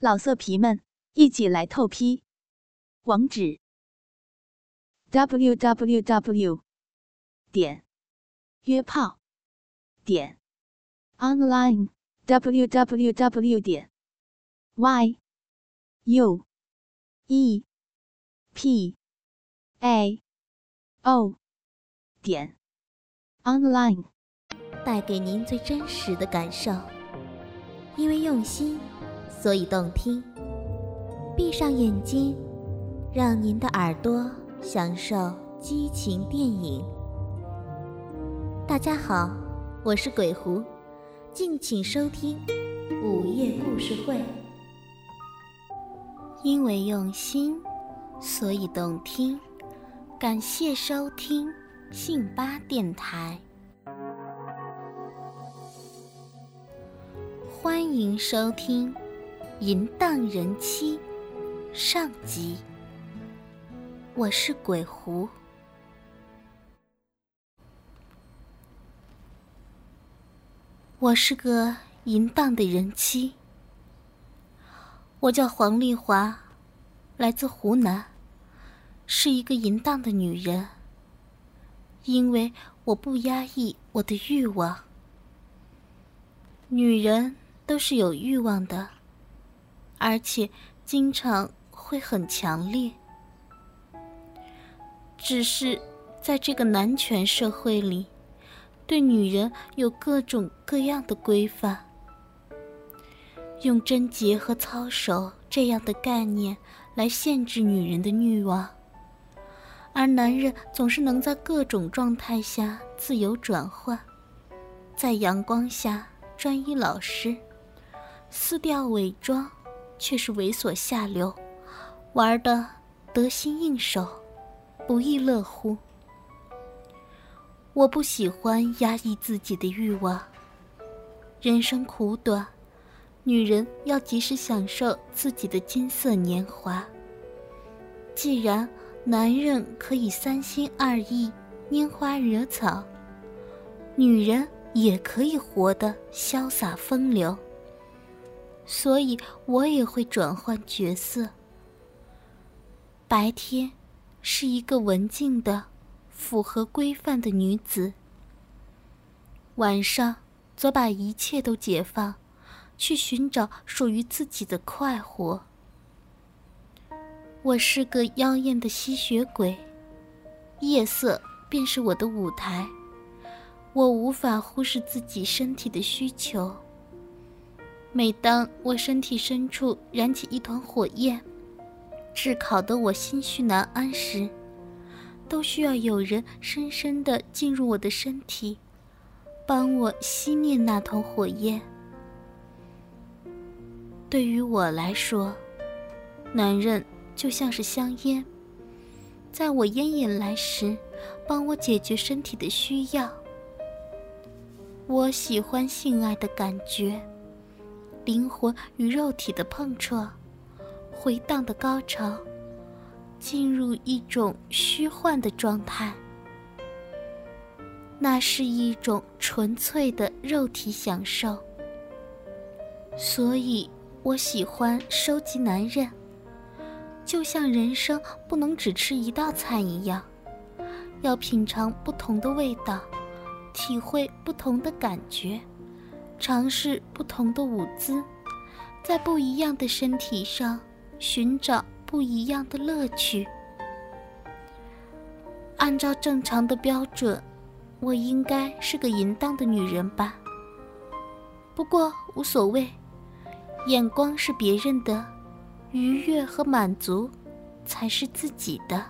老色皮们，一起来透批！网址：w w w 点约炮点 online w w w 点 y u e p a o 点 online，带给您最真实的感受，因为用心。所以动听。闭上眼睛，让您的耳朵享受激情电影。大家好，我是鬼狐，敬请收听午夜故事会。因为用心，所以动听。感谢收听信巴电台，欢迎收听。淫荡人妻，上集。我是鬼狐，我是个淫荡的人妻。我叫黄丽华，来自湖南，是一个淫荡的女人。因为我不压抑我的欲望，女人都是有欲望的。而且经常会很强烈，只是在这个男权社会里，对女人有各种各样的规范，用贞洁和操守这样的概念来限制女人的欲望，而男人总是能在各种状态下自由转换，在阳光下专一老实，撕掉伪装。却是猥琐下流，玩的得心应手，不亦乐乎。我不喜欢压抑自己的欲望。人生苦短，女人要及时享受自己的金色年华。既然男人可以三心二意、拈花惹草，女人也可以活得潇洒风流。所以，我也会转换角色。白天，是一个文静的、符合规范的女子；晚上，则把一切都解放，去寻找属于自己的快活。我是个妖艳的吸血鬼，夜色便是我的舞台。我无法忽视自己身体的需求。每当我身体深处燃起一团火焰，炙烤得我心绪难安时，都需要有人深深地进入我的身体，帮我熄灭那团火焰。对于我来说，男人就像是香烟，在我烟瘾来时，帮我解决身体的需要。我喜欢性爱的感觉。灵魂与肉体的碰撞，回荡的高潮，进入一种虚幻的状态。那是一种纯粹的肉体享受。所以我喜欢收集男人，就像人生不能只吃一道菜一样，要品尝不同的味道，体会不同的感觉。尝试不同的舞姿，在不一样的身体上寻找不一样的乐趣。按照正常的标准，我应该是个淫荡的女人吧？不过无所谓，眼光是别人的，愉悦和满足才是自己的。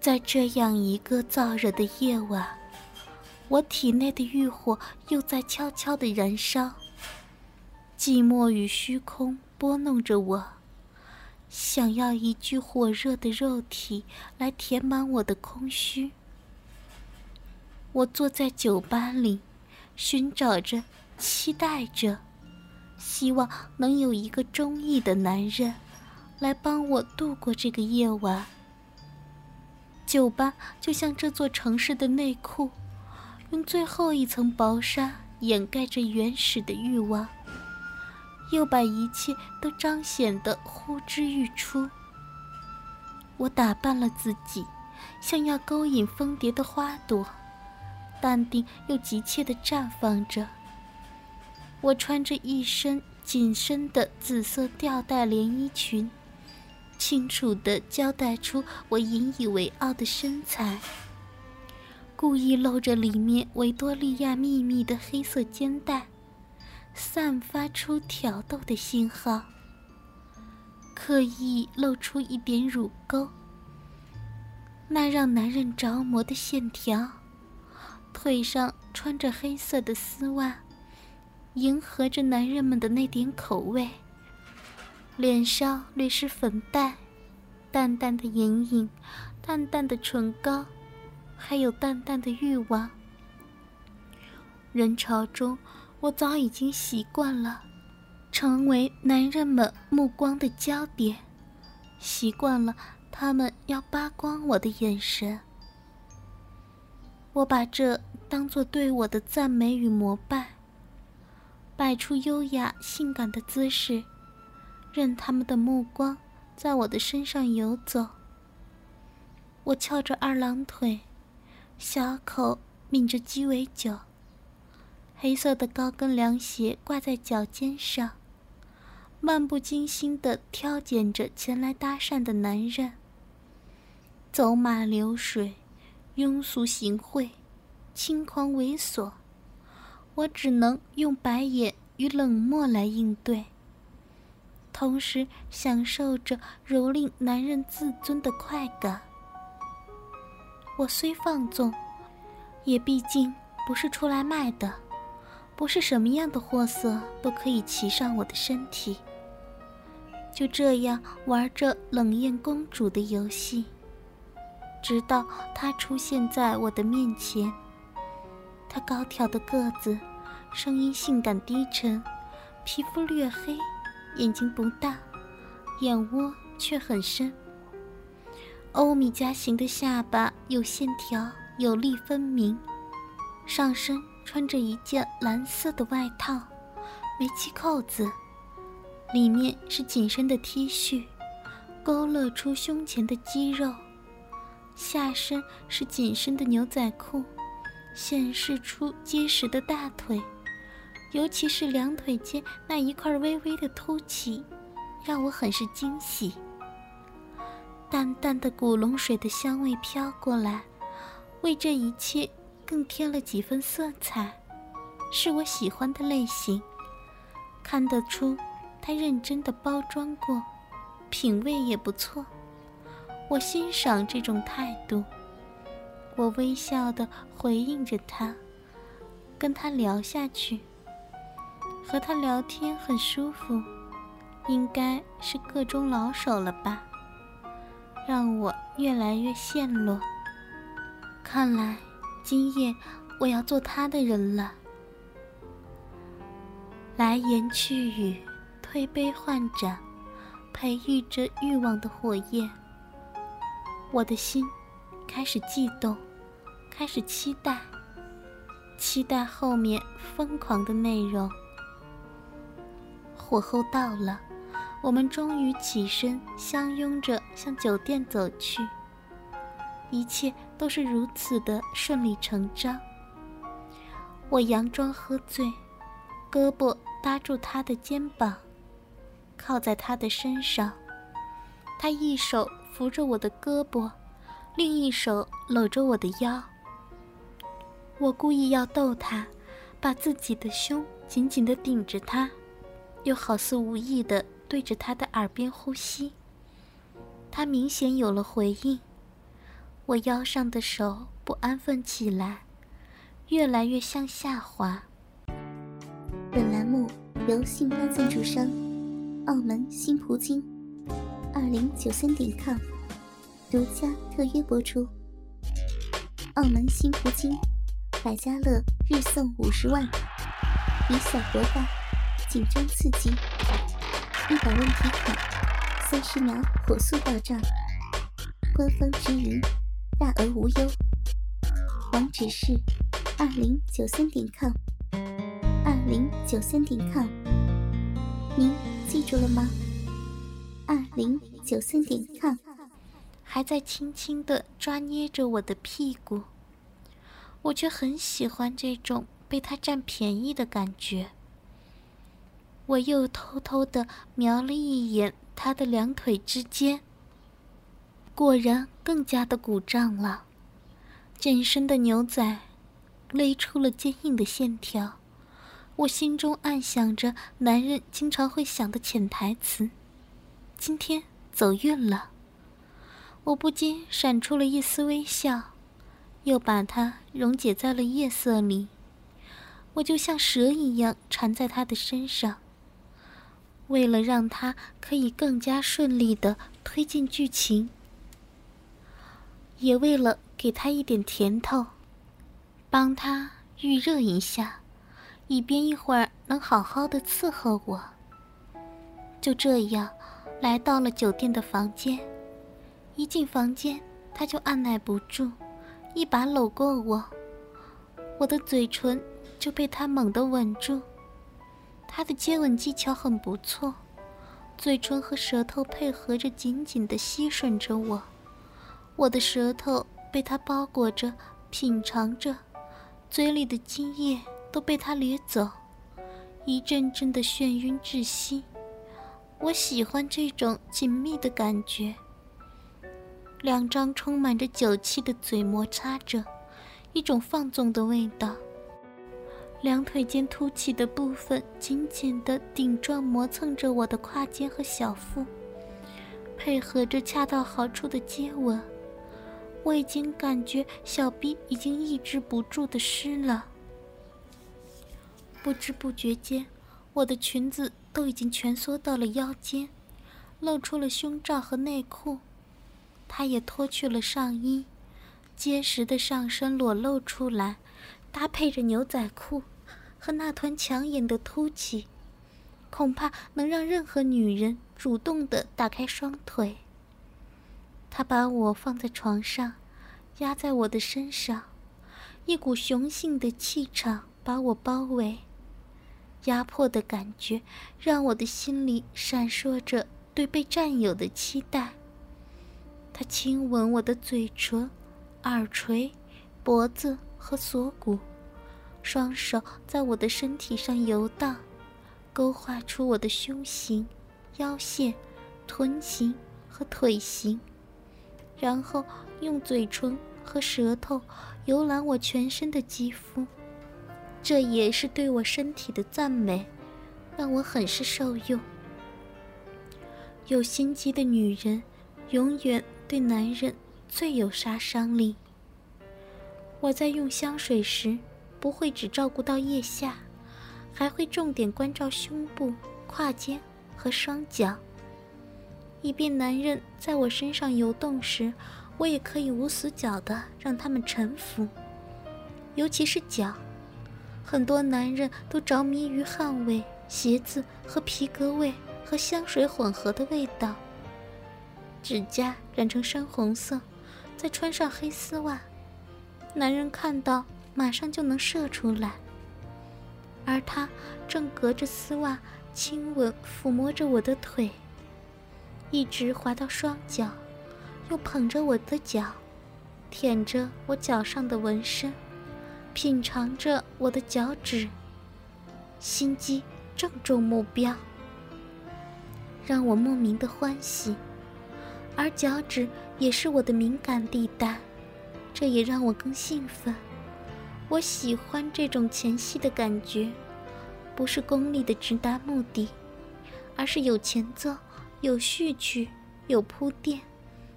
在这样一个燥热的夜晚。我体内的欲火又在悄悄地燃烧，寂寞与虚空拨弄着我，想要一具火热的肉体来填满我的空虚。我坐在酒吧里，寻找着，期待着，希望能有一个中意的男人来帮我度过这个夜晚。酒吧就像这座城市的内裤。用最后一层薄纱掩盖着原始的欲望，又把一切都彰显得呼之欲出。我打扮了自己，像要勾引蜂蝶的花朵，淡定又急切地绽放着。我穿着一身紧身的紫色吊带连衣裙，清楚地交代出我引以为傲的身材。故意露着里面维多利亚秘密的黑色肩带，散发出挑逗的信号。刻意露出一点乳沟，那让男人着魔的线条。腿上穿着黑色的丝袜，迎合着男人们的那点口味。脸上略施粉黛，淡淡的眼影，淡淡的唇膏。还有淡淡的欲望。人潮中，我早已经习惯了成为男人们目光的焦点，习惯了他们要扒光我的眼神。我把这当作对我的赞美与膜拜，摆出优雅性感的姿势，任他们的目光在我的身上游走。我翘着二郎腿。小口抿着鸡尾酒，黑色的高跟凉鞋挂在脚尖上，漫不经心地挑拣着前来搭讪的男人。走马流水，庸俗行贿，轻狂猥琐，我只能用白眼与冷漠来应对，同时享受着蹂躏男人自尊的快感。我虽放纵，也毕竟不是出来卖的，不是什么样的货色都可以骑上我的身体。就这样玩着冷艳公主的游戏，直到她出现在我的面前。她高挑的个子，声音性感低沉，皮肤略黑，眼睛不大，眼窝却很深。欧米茄型的下巴有线条，有力分明。上身穿着一件蓝色的外套，没系扣子，里面是紧身的 T 恤，勾勒出胸前的肌肉。下身是紧身的牛仔裤，显示出结实的大腿，尤其是两腿间那一块微微的凸起，让我很是惊喜。淡淡的古龙水的香味飘过来，为这一切更添了几分色彩，是我喜欢的类型。看得出，他认真的包装过，品味也不错。我欣赏这种态度。我微笑的回应着他，跟他聊下去。和他聊天很舒服，应该是个中老手了吧。让我越来越陷落。看来今夜我要做他的人了。来言去语，推杯换盏，培育着欲望的火焰。我的心开始悸动，开始期待，期待后面疯狂的内容。火候到了。我们终于起身，相拥着向酒店走去。一切都是如此的顺理成章。我佯装喝醉，胳膊搭住他的肩膀，靠在他的身上。他一手扶着我的胳膊，另一手搂着我的腰。我故意要逗他，把自己的胸紧紧地顶着他，又好似无意的。对着他的耳边呼吸，他明显有了回应。我腰上的手不安分起来，越来越向下滑。本栏目由信发赞助商澳门新葡京二零九三点 com 独家特约播出。澳门新葡京百家乐日送五十万，以小博大，紧张刺激。一百问题卡，三十秒火速到账，官方直营，大额无忧。网址是二零九三点 com 二。零九三点 com，您记住了吗？二零九三点 com，还在轻轻的抓捏着我的屁股，我却很喜欢这种被他占便宜的感觉。我又偷偷的瞄了一眼他的两腿之间，果然更加的鼓胀了，紧身的牛仔勒出了坚硬的线条。我心中暗想着男人经常会想的潜台词：“今天走运了。”我不禁闪出了一丝微笑，又把它溶解在了夜色里。我就像蛇一样缠在他的身上，为了让他可以更加顺利的推进剧情，也为了给他一点甜头，帮他预热一下。以便一会儿能好好的伺候我。就这样，来到了酒店的房间。一进房间，他就按耐不住，一把搂过我，我的嘴唇就被他猛地吻住。他的接吻技巧很不错，嘴唇和舌头配合着，紧紧地吸吮着我。我的舌头被他包裹着，品尝着，嘴里的精液。都被他掠走，一阵阵的眩晕窒息。我喜欢这种紧密的感觉。两张充满着酒气的嘴摩擦着，一种放纵的味道。两腿间凸起的部分紧紧的顶撞磨蹭着我的胯间和小腹，配合着恰到好处的接吻，我已经感觉小臂已经抑制不住的湿了。不知不觉间，我的裙子都已经蜷缩到了腰间，露出了胸罩和内裤。他也脱去了上衣，结实的上身裸露出来，搭配着牛仔裤和那团抢眼的凸起，恐怕能让任何女人主动的打开双腿。他把我放在床上，压在我的身上，一股雄性的气场把我包围。压迫的感觉让我的心里闪烁着对被占有的期待。他亲吻我的嘴唇、耳垂、脖子和锁骨，双手在我的身体上游荡，勾画出我的胸型、腰线、臀型和腿型，然后用嘴唇和舌头游览我全身的肌肤。这也是对我身体的赞美，让我很是受用。有心机的女人，永远对男人最有杀伤力。我在用香水时，不会只照顾到腋下，还会重点关照胸部、胯间和双脚，以便男人在我身上游动时，我也可以无死角的让他们臣服，尤其是脚。很多男人都着迷于汗味、鞋子和皮革味和香水混合的味道。指甲染成深红色，再穿上黑丝袜，男人看到马上就能射出来。而他正隔着丝袜亲吻、抚摸着我的腿，一直滑到双脚，又捧着我的脚，舔着我脚上的纹身。品尝着我的脚趾，心机正中目标，让我莫名的欢喜。而脚趾也是我的敏感地带，这也让我更兴奋。我喜欢这种前戏的感觉，不是功利的直达目的，而是有前奏、有序曲、有铺垫，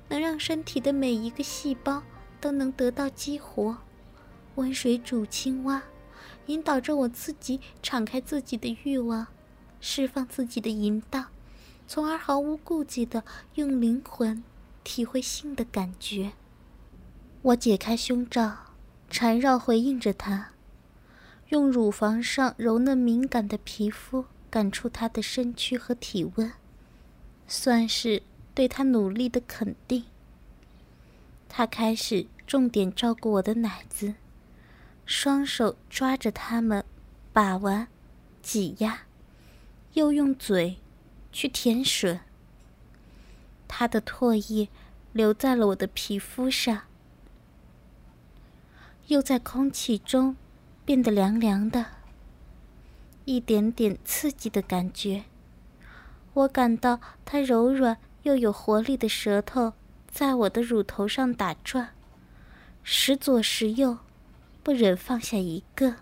能让身体的每一个细胞都能得到激活。温水煮青蛙，引导着我自己敞开自己的欲望，释放自己的淫荡，从而毫无顾忌的用灵魂体会性的感觉。我解开胸罩，缠绕回应着他，用乳房上柔嫩敏感的皮肤感触他的身躯和体温，算是对他努力的肯定。他开始重点照顾我的奶子。双手抓着它们，把玩、挤压，又用嘴去舔吮。他的唾液留在了我的皮肤上，又在空气中变得凉凉的，一点点刺激的感觉。我感到他柔软又有活力的舌头在我的乳头上打转，时左时右，不忍放下一个。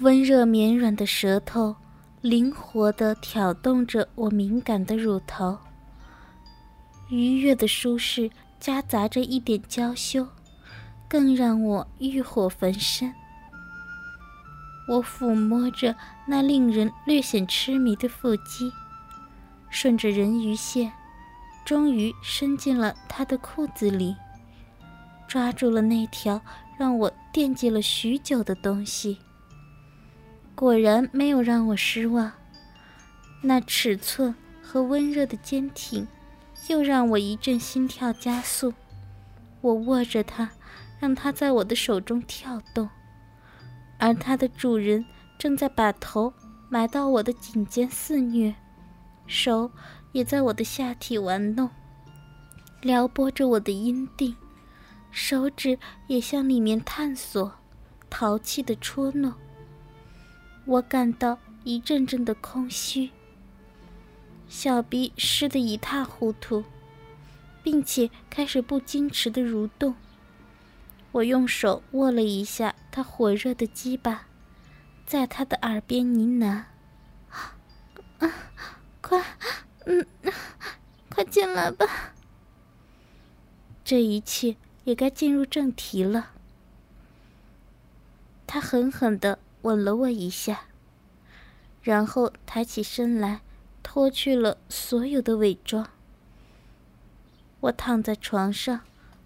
温热绵软的舌头。灵活地挑动着我敏感的乳头，愉悦的舒适夹杂着一点娇羞，更让我欲火焚身。我抚摸着那令人略显痴迷的腹肌，顺着人鱼线，终于伸进了他的裤子里，抓住了那条让我惦记了许久的东西。果然没有让我失望，那尺寸和温热的坚挺，又让我一阵心跳加速。我握着它，让它在我的手中跳动，而它的主人正在把头埋到我的颈间肆虐，手也在我的下体玩弄，撩拨着我的阴蒂，手指也向里面探索，淘气的戳弄。我感到一阵阵的空虚，小臂湿得一塌糊涂，并且开始不矜持的蠕动。我用手握了一下他火热的鸡巴，在他的耳边呢喃：“啊，快，嗯，快进来吧。”这一切也该进入正题了。他狠狠的。吻了我一下，然后抬起身来，脱去了所有的伪装。我躺在床上，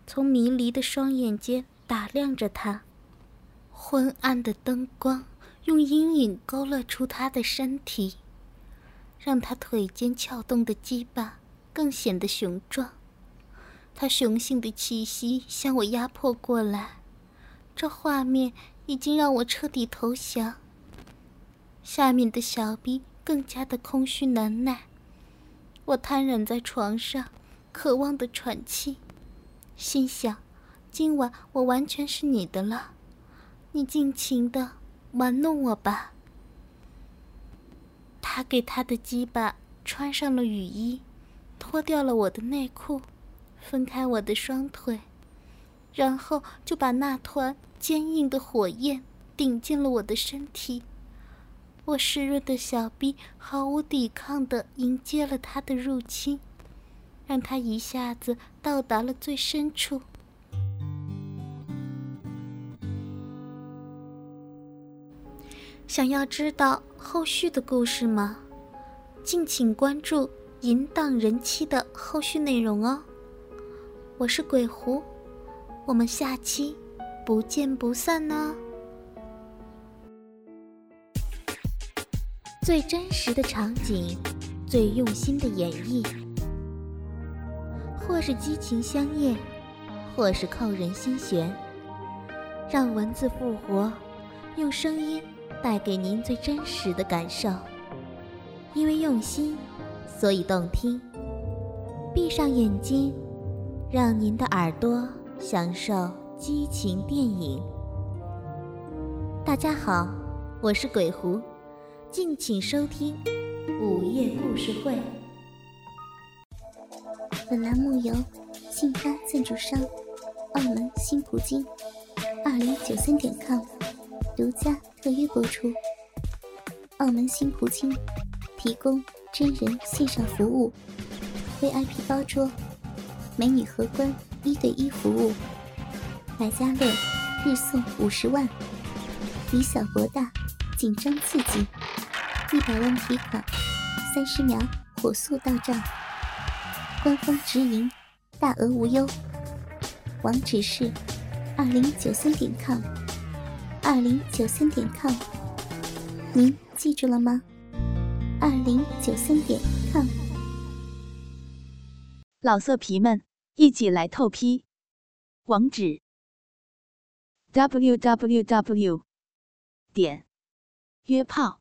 从迷离的双眼间打量着他。昏暗的灯光用阴影勾勒出他的身体，让他腿间翘动的鸡巴更显得雄壮。他雄性的气息向我压迫过来，这画面。已经让我彻底投降。下面的小兵更加的空虚难耐，我瘫软在床上，渴望的喘气，心想：今晚我完全是你的了，你尽情的玩弄我吧。他给他的鸡巴穿上了雨衣，脱掉了我的内裤，分开我的双腿，然后就把那团。坚硬的火焰顶进了我的身体，我湿润的小臂毫无抵抗地迎接了他的入侵，让他一下子到达了最深处。想要知道后续的故事吗？敬请关注《淫荡人妻》的后续内容哦。我是鬼狐，我们下期。不见不散呢！最真实的场景，最用心的演绎，或是激情相艳，或是扣人心弦。让文字复活，用声音带给您最真实的感受。因为用心，所以动听。闭上眼睛，让您的耳朵享受。激情电影。大家好，我是鬼狐，敬请收听午夜故事会。本栏目由信发赞助商澳门新葡京二零九三点 com 独家特约播出。澳门新葡京提供真人线上服务，VIP 包桌，美女荷官一对一服务。百家乐日送五十万，以小博大，紧张刺激，一百万提款，三十秒火速到账，官方直营，大额无忧。网址是二零九三点 com，二零九三点 com，您记住了吗？二零九三点 com，老色皮们一起来透批，网址。www 点约炮